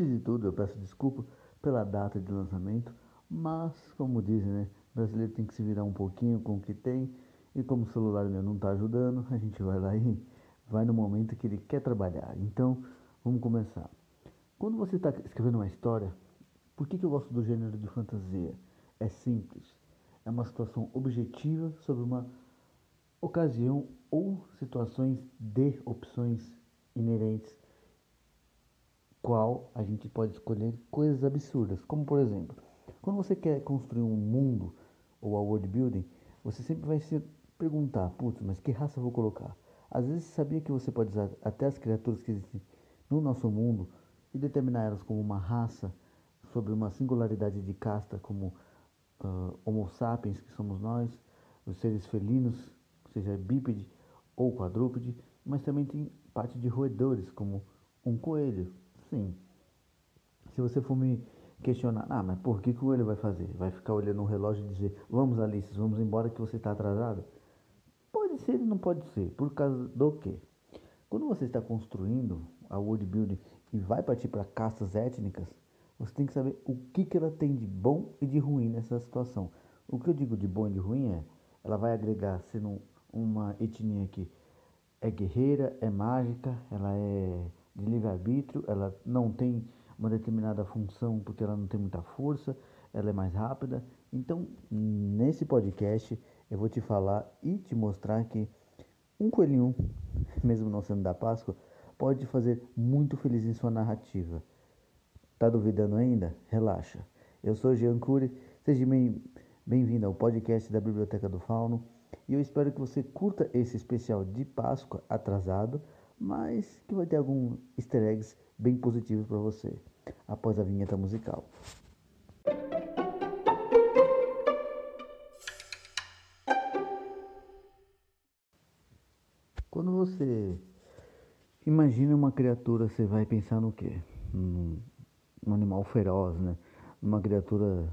Antes de tudo, eu peço desculpa pela data de lançamento, mas, como dizem, né? O brasileiro tem que se virar um pouquinho com o que tem, e como o celular meu não está ajudando, a gente vai lá e vai no momento que ele quer trabalhar. Então, vamos começar. Quando você está escrevendo uma história, por que, que eu gosto do gênero de fantasia? É simples. É uma situação objetiva sobre uma ocasião ou situações de opções inerentes qual a gente pode escolher coisas absurdas, como por exemplo, quando você quer construir um mundo ou a world building, você sempre vai se perguntar, putz, mas que raça eu vou colocar? Às vezes sabia que você pode usar até as criaturas que existem no nosso mundo e determinar elas como uma raça sobre uma singularidade de casta como uh, Homo sapiens, que somos nós, os seres felinos, seja bípede ou quadrúpede, mas também tem parte de roedores, como um coelho, Sim. Se você for me questionar, ah, mas por que, que coelho vai fazer? Vai ficar olhando o relógio e dizer, vamos Alice, vamos embora que você está atrasado? Pode ser e não pode ser. Por causa do quê? Quando você está construindo a world building e vai partir para castas étnicas, você tem que saber o que, que ela tem de bom e de ruim nessa situação. O que eu digo de bom e de ruim é, ela vai agregar sendo uma etnia que é guerreira, é mágica, ela é de livre-arbítrio, ela não tem uma determinada função porque ela não tem muita força, ela é mais rápida. Então, nesse podcast, eu vou te falar e te mostrar que um coelhinho, mesmo não sendo da Páscoa, pode fazer muito feliz em sua narrativa. Tá duvidando ainda? Relaxa. Eu sou Jean Cury, seja bem-vindo ao podcast da Biblioteca do Fauno e eu espero que você curta esse especial de Páscoa atrasado mas que vai ter algum easter eggs bem positivos para você após a vinheta musical. Quando você imagina uma criatura, você vai pensar no quê? Num animal feroz, né? Uma criatura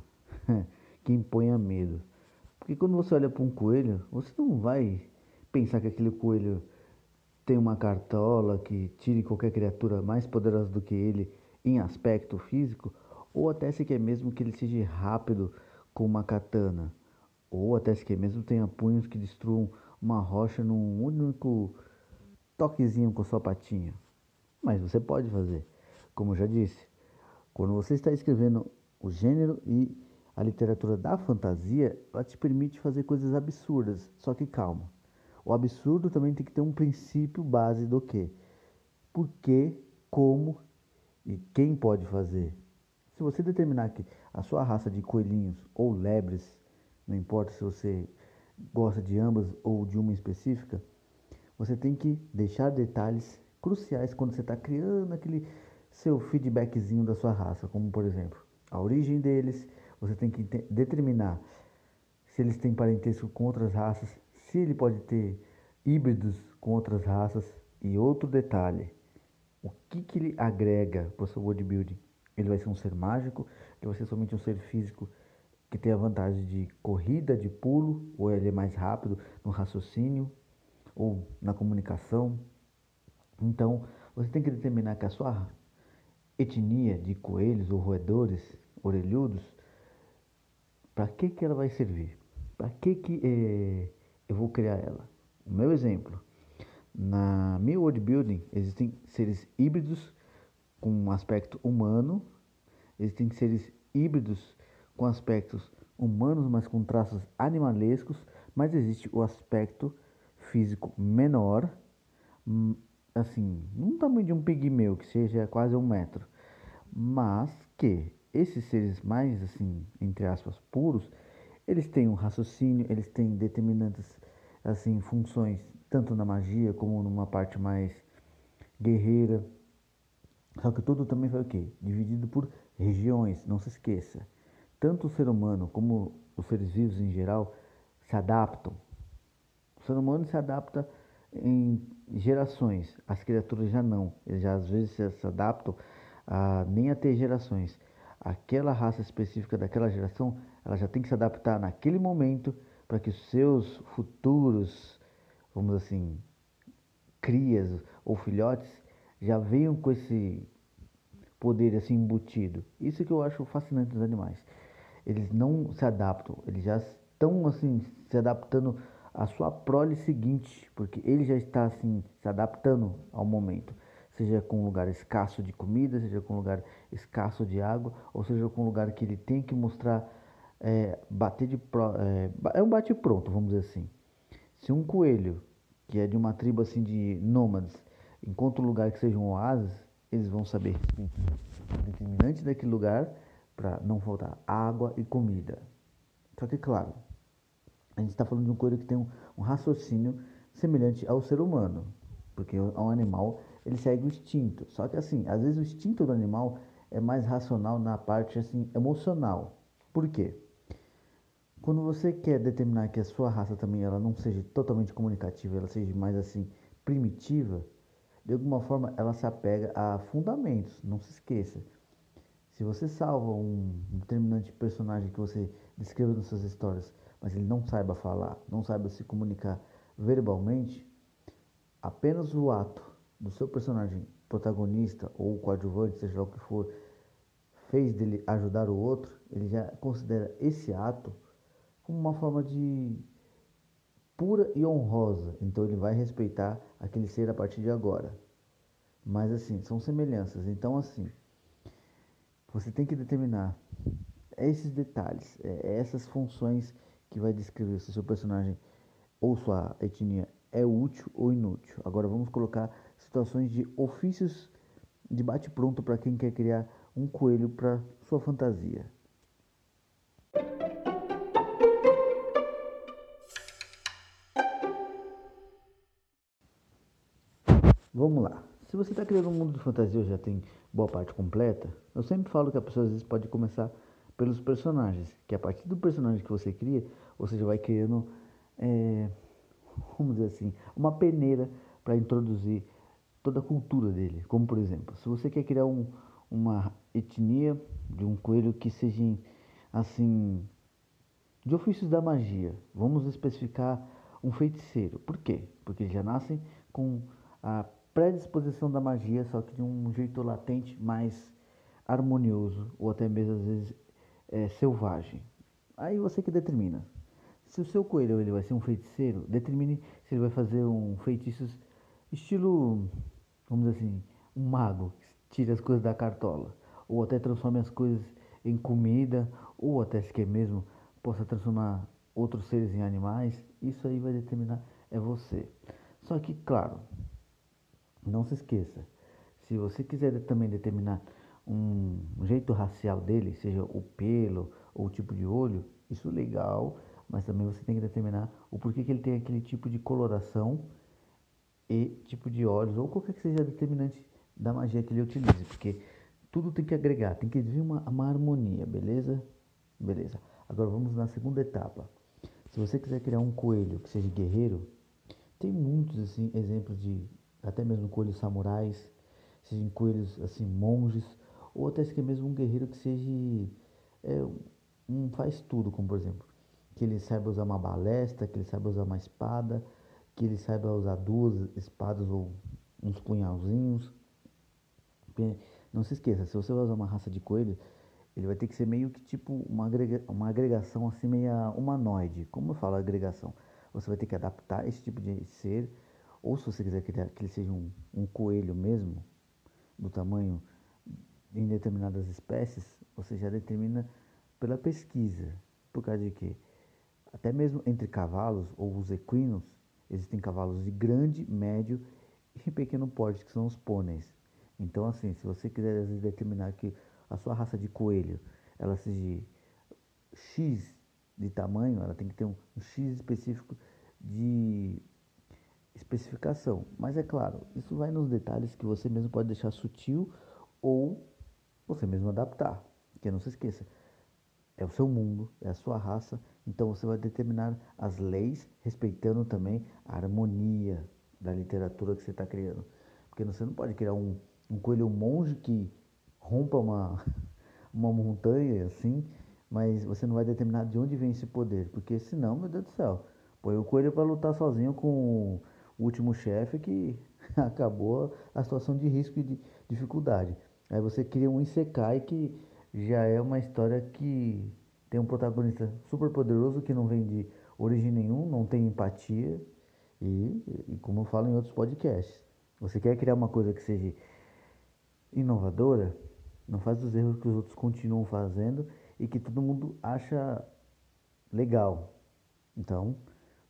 que imponha medo. Porque quando você olha para um coelho, você não vai pensar que aquele coelho tem uma cartola que tire qualquer criatura mais poderosa do que ele em aspecto físico, ou até se quer mesmo que ele seja rápido com uma katana, ou até se quer mesmo tenha punhos que destruam uma rocha num único toquezinho com sua patinha. Mas você pode fazer, como já disse, quando você está escrevendo o gênero e a literatura da fantasia, ela te permite fazer coisas absurdas, só que calma. O absurdo também tem que ter um princípio base do que? Por que, como e quem pode fazer. Se você determinar que a sua raça de coelhinhos ou lebres, não importa se você gosta de ambas ou de uma específica, você tem que deixar detalhes cruciais quando você está criando aquele seu feedbackzinho da sua raça, como por exemplo, a origem deles, você tem que determinar se eles têm parentesco com outras raças, se ele pode ter híbridos com outras raças e outro detalhe, o que, que ele agrega para o seu world building? Ele vai ser um ser mágico, ele vai ser somente um ser físico que tem a vantagem de corrida, de pulo, ou ele é mais rápido no raciocínio ou na comunicação. Então, você tem que determinar que a sua etnia de coelhos ou roedores orelhudos, para que, que ela vai servir? Para que, que é, eu vou criar ela. O meu exemplo, na meu world building existem seres híbridos com um aspecto humano, existem seres híbridos com aspectos humanos, mas com traços animalescos, mas existe o aspecto físico menor, hum, assim, num tamanho de um pigmeu, que seja quase um metro, mas que esses seres mais, assim, entre aspas, puros, eles têm um raciocínio, eles têm determinantes assim funções tanto na magia como numa parte mais guerreira. Só que tudo também foi o quê? Dividido por regiões, não se esqueça. Tanto o ser humano como os seres vivos em geral se adaptam. O ser humano se adapta em gerações, as criaturas já não. Eles já às vezes se adaptam a, nem a ter gerações. Aquela raça específica daquela geração ela já tem que se adaptar naquele momento para que os seus futuros, vamos assim, crias ou filhotes já venham com esse poder assim embutido. Isso que eu acho fascinante dos animais. Eles não se adaptam, eles já estão assim se adaptando à sua prole seguinte, porque ele já está assim se adaptando ao momento, seja com um lugar escasso de comida, seja com um lugar escasso de água, ou seja com um lugar que ele tem que mostrar é, bater de pro, é, é um bate pronto, vamos dizer assim. Se um coelho que é de uma tribo assim de nômades encontra um lugar que seja um oásis, eles vão saber determinante daquele lugar para não faltar água e comida. Só que, claro, a gente está falando de um coelho que tem um, um, raciocínio semelhante ao ser humano, porque um animal ele segue o instinto. Só que assim, às vezes o instinto do animal é mais racional na parte assim emocional. Por quê? Quando você quer determinar que a sua raça também ela não seja totalmente comunicativa, ela seja mais assim primitiva, de alguma forma ela se apega a fundamentos, não se esqueça. Se você salva um determinante personagem que você descreva nas suas histórias, mas ele não saiba falar, não saiba se comunicar verbalmente, apenas o ato do seu personagem protagonista ou coadjuvante, seja lá o que for, fez dele ajudar o outro, ele já considera esse ato como uma forma de pura e honrosa. Então ele vai respeitar aquele ser a partir de agora. Mas assim, são semelhanças. Então assim, você tem que determinar esses detalhes, é, essas funções que vai descrever se seu personagem ou sua etnia é útil ou inútil. Agora vamos colocar situações de ofícios de bate pronto para quem quer criar um coelho para sua fantasia. Vamos lá. Se você está criando um mundo de fantasia já tem boa parte completa, eu sempre falo que a pessoa às vezes pode começar pelos personagens, que a partir do personagem que você cria, você já vai criando, é, vamos dizer assim, uma peneira para introduzir toda a cultura dele. Como por exemplo, se você quer criar um, uma etnia de um coelho que seja assim de ofícios da magia, vamos especificar um feiticeiro. Por quê? Porque eles já nascem com a predisposição da magia, só que de um jeito latente, mais harmonioso, ou até mesmo às vezes é, selvagem. Aí você que determina. Se o seu coelho ele vai ser um feiticeiro, determine se ele vai fazer um feitiço estilo, vamos dizer assim, um mago, que tira as coisas da cartola, ou até transforme as coisas em comida, ou até se quer mesmo possa transformar outros seres em animais. Isso aí vai determinar é você. Só que, claro, não se esqueça, se você quiser também determinar um jeito racial dele, seja o pelo ou o tipo de olho, isso é legal, mas também você tem que determinar o porquê que ele tem aquele tipo de coloração e tipo de olhos, ou qualquer que seja determinante da magia que ele utilize, porque tudo tem que agregar, tem que vir uma, uma harmonia, beleza? Beleza. Agora vamos na segunda etapa. Se você quiser criar um coelho que seja guerreiro, tem muitos assim, exemplos de até mesmo coelhos samurais, sejam coelhos assim monges, ou até que mesmo um guerreiro que seja é, um faz tudo, como por exemplo, que ele saiba usar uma balestra, que ele saiba usar uma espada, que ele saiba usar duas espadas ou uns punhalzinhos. Não se esqueça, se você vai usar uma raça de coelho, ele vai ter que ser meio que tipo uma, agrega, uma agregação assim meia humanoide. Como eu falo agregação? Você vai ter que adaptar esse tipo de ser ou se você quiser que ele seja um, um coelho mesmo, do tamanho em determinadas espécies, você já determina pela pesquisa. Por causa de quê? Até mesmo entre cavalos ou os equinos, existem cavalos de grande, médio e pequeno porte, que são os pôneis. Então, assim, se você quiser vezes, determinar que a sua raça de coelho, ela seja X de tamanho, ela tem que ter um X específico de especificação. Mas é claro, isso vai nos detalhes que você mesmo pode deixar sutil ou você mesmo adaptar. Porque não se esqueça, é o seu mundo, é a sua raça, então você vai determinar as leis respeitando também a harmonia da literatura que você está criando. Porque você não pode criar um, um coelho monge que rompa uma, uma montanha assim, mas você não vai determinar de onde vem esse poder, porque senão, meu Deus do céu, põe o coelho para lutar sozinho com o último chefe que acabou a situação de risco e de dificuldade. Aí você cria um Isekai que já é uma história que tem um protagonista super poderoso que não vem de origem nenhum, não tem empatia e, e como eu falo em outros podcasts, você quer criar uma coisa que seja inovadora, não faz os erros que os outros continuam fazendo e que todo mundo acha legal. Então,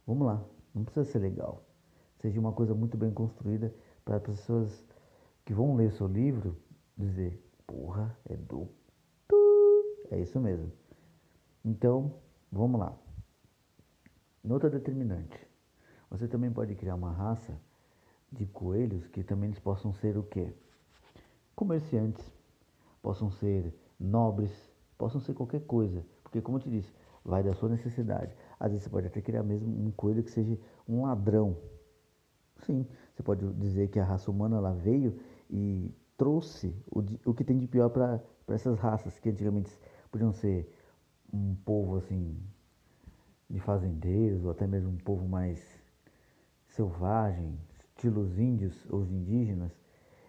vamos lá, não precisa ser legal. Seja uma coisa muito bem construída para as pessoas que vão ler seu livro dizer, porra, é do é isso mesmo. Então, vamos lá. Nota determinante. Você também pode criar uma raça de coelhos que também eles possam ser o quê? Comerciantes, possam ser nobres, possam ser qualquer coisa. Porque como eu te disse, vai da sua necessidade. Às vezes você pode até criar mesmo um coelho que seja um ladrão. Sim, você pode dizer que a raça humana ela veio e trouxe o, o que tem de pior para essas raças que antigamente podiam ser um povo assim de fazendeiros ou até mesmo um povo mais selvagem, estilo os índios ou indígenas,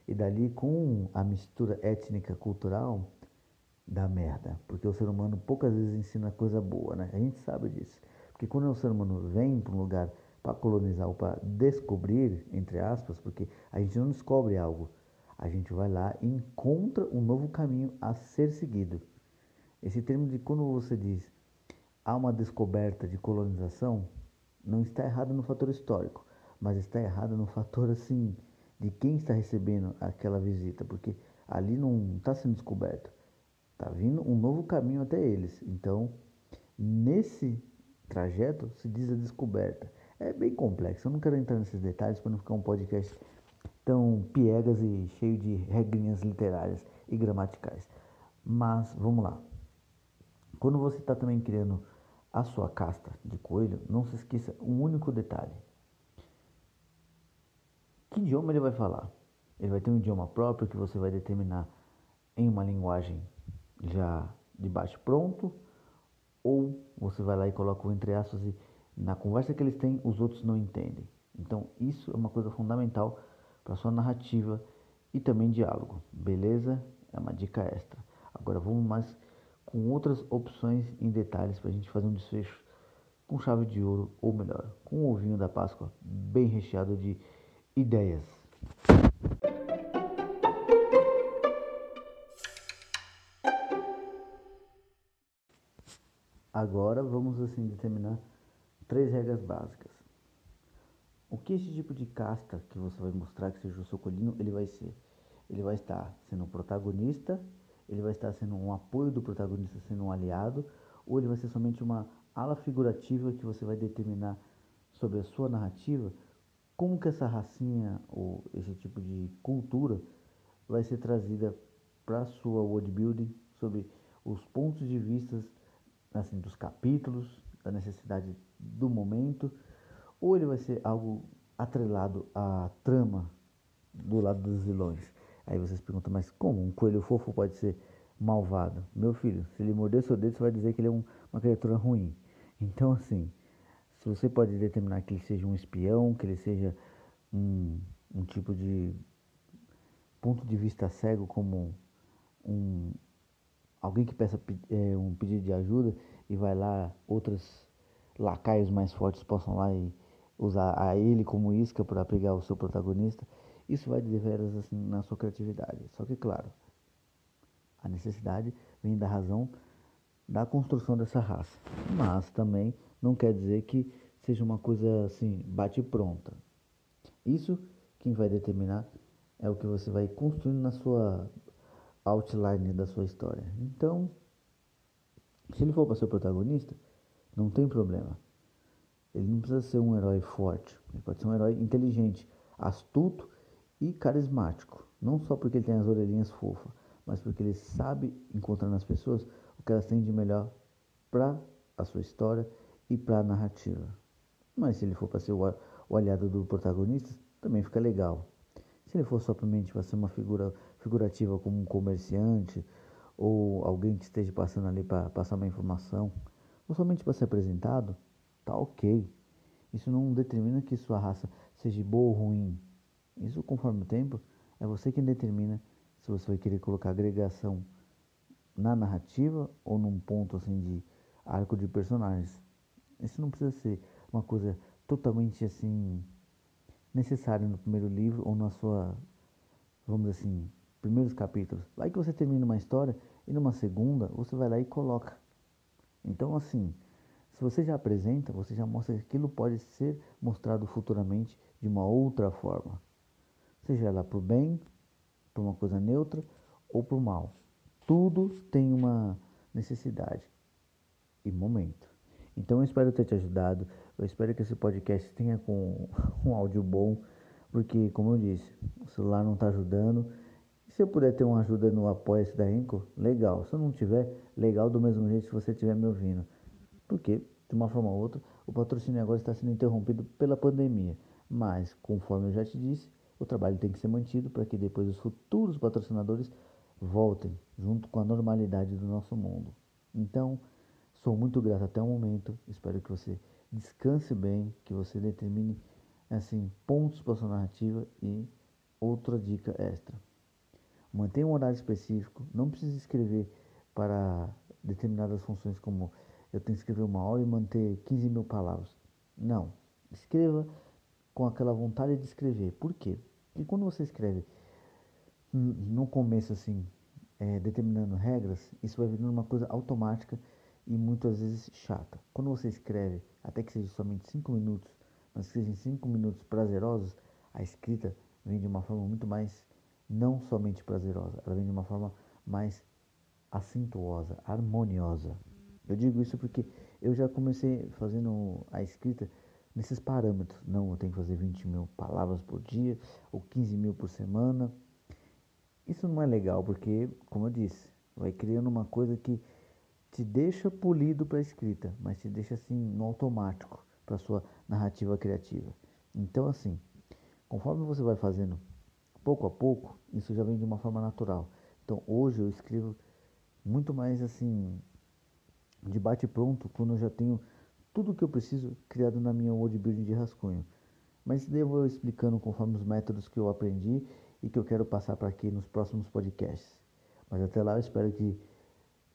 e dali com a mistura étnica cultural dá merda, porque o ser humano poucas vezes ensina coisa boa, né? A gente sabe disso. Porque quando o ser humano vem para um lugar para colonizar ou para descobrir, entre aspas, porque a gente não descobre algo, a gente vai lá e encontra um novo caminho a ser seguido. Esse termo de quando você diz há uma descoberta de colonização, não está errado no fator histórico, mas está errado no fator assim de quem está recebendo aquela visita, porque ali não está sendo descoberto, está vindo um novo caminho até eles. Então, nesse trajeto se diz a descoberta. É bem complexo, eu não quero entrar nesses detalhes para não ficar um podcast tão piegas e cheio de regrinhas literárias e gramaticais. Mas vamos lá. Quando você está também criando a sua casta de coelho, não se esqueça um único detalhe. Que idioma ele vai falar? Ele vai ter um idioma próprio que você vai determinar em uma linguagem já de baixo pronto, ou você vai lá e coloca o entre aspas e na conversa que eles têm os outros não entendem. Então isso é uma coisa fundamental para sua narrativa e também diálogo. Beleza? É uma dica extra. Agora vamos mais com outras opções em detalhes para a gente fazer um desfecho com chave de ouro, ou melhor, com um ovinho da Páscoa bem recheado de ideias. Agora vamos assim determinar três regras básicas. O que esse tipo de casta que você vai mostrar que seja o seu colinho, ele vai ser? Ele vai estar sendo protagonista ele vai estar sendo um apoio do protagonista, sendo um aliado, ou ele vai ser somente uma ala figurativa que você vai determinar sobre a sua narrativa, como que essa racinha ou esse tipo de cultura vai ser trazida para a sua world building, sobre os pontos de vista assim, dos capítulos, da necessidade do momento, ou ele vai ser algo atrelado à trama do lado dos vilões. Aí vocês perguntam, mas como um coelho fofo pode ser malvado? Meu filho, se ele morder seu dedo, você vai dizer que ele é um, uma criatura ruim. Então, assim, se você pode determinar que ele seja um espião, que ele seja um, um tipo de ponto de vista cego, como um, alguém que peça é, um pedido de ajuda e vai lá, outros lacaios mais fortes possam lá e usar a ele como isca para pegar o seu protagonista. Isso vai de veras assim, na sua criatividade. Só que, claro, a necessidade vem da razão da construção dessa raça. Mas também não quer dizer que seja uma coisa assim, bate pronta. Isso quem vai determinar é o que você vai construindo na sua outline da sua história. Então, se ele for para ser o protagonista, não tem problema. Ele não precisa ser um herói forte, ele pode ser um herói inteligente, astuto e carismático. Não só porque ele tem as orelhinhas fofas, mas porque ele sabe encontrar nas pessoas o que elas têm de melhor para a sua história e para a narrativa. Mas se ele for para ser o, o aliado do protagonista, também fica legal. Se ele for somente para ser uma figura figurativa como um comerciante ou alguém que esteja passando ali para passar uma informação, ou somente para ser apresentado, tá ok. Isso não determina que sua raça seja boa ou ruim. Isso, conforme o tempo, é você quem determina se você vai querer colocar agregação na narrativa ou num ponto assim de arco de personagens. Isso não precisa ser uma coisa totalmente assim necessária no primeiro livro ou na sua, vamos dizer assim, primeiros capítulos. Vai que você termina uma história e numa segunda você vai lá e coloca. Então assim, se você já apresenta, você já mostra que aquilo pode ser mostrado futuramente de uma outra forma. Seja ela para o bem, para uma coisa neutra ou para o mal. Tudo tem uma necessidade e momento. Então eu espero ter te ajudado. Eu espero que esse podcast tenha com um áudio bom, porque como eu disse, o celular não está ajudando. Se eu puder ter uma ajuda no apoia-se da Enco, legal. Se eu não tiver, legal do mesmo jeito se você estiver me ouvindo. Porque, de uma forma ou outra, o patrocínio agora está sendo interrompido pela pandemia. Mas, conforme eu já te disse, o trabalho tem que ser mantido para que depois os futuros patrocinadores voltem junto com a normalidade do nosso mundo. Então, Sou muito grato até o momento. Espero que você descanse bem, que você determine assim pontos para sua narrativa e outra dica extra. Mantenha um horário específico. Não precisa escrever para determinadas funções como eu tenho que escrever uma hora e manter 15 mil palavras. Não. Escreva com aquela vontade de escrever. Por quê? Porque quando você escreve no começo assim, é, determinando regras, isso vai virando uma coisa automática e muitas vezes chata. Quando você escreve, até que seja somente 5 minutos, mas que sejam 5 minutos prazerosos, a escrita vem de uma forma muito mais, não somente prazerosa, ela vem de uma forma mais acentuosa, harmoniosa. Eu digo isso porque eu já comecei fazendo a escrita nesses parâmetros. Não, eu tenho que fazer 20 mil palavras por dia ou 15 mil por semana. Isso não é legal porque, como eu disse, vai criando uma coisa que te deixa polido para a escrita, mas te deixa assim no automático para sua narrativa criativa. Então assim, conforme você vai fazendo pouco a pouco, isso já vem de uma forma natural. Então hoje eu escrevo muito mais assim de bate pronto quando eu já tenho tudo o que eu preciso criado na minha word building de rascunho. Mas vou explicando conforme os métodos que eu aprendi e que eu quero passar para aqui nos próximos podcasts. Mas até lá eu espero que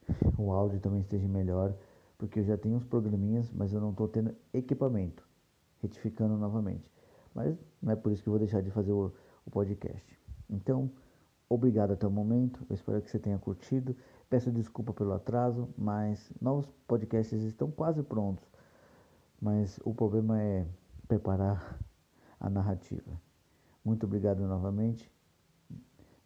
o áudio também esteja melhor, porque eu já tenho uns programinhas, mas eu não estou tendo equipamento, retificando novamente. Mas não é por isso que eu vou deixar de fazer o, o podcast. Então, obrigado até o momento, eu espero que você tenha curtido. Peço desculpa pelo atraso, mas novos podcasts estão quase prontos. Mas o problema é preparar a narrativa. Muito obrigado novamente.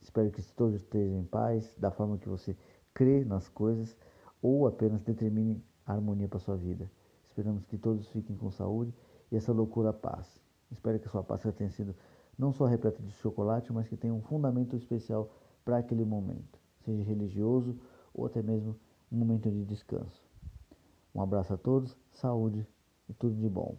Espero que todos estejam em paz, da forma que você crê nas coisas ou apenas determine a harmonia para sua vida. Esperamos que todos fiquem com saúde e essa loucura passe. Espero que sua Páscoa tenha sido não só repleta de chocolate, mas que tenha um fundamento especial para aquele momento, seja religioso ou até mesmo um momento de descanso. Um abraço a todos, saúde e tudo de bom.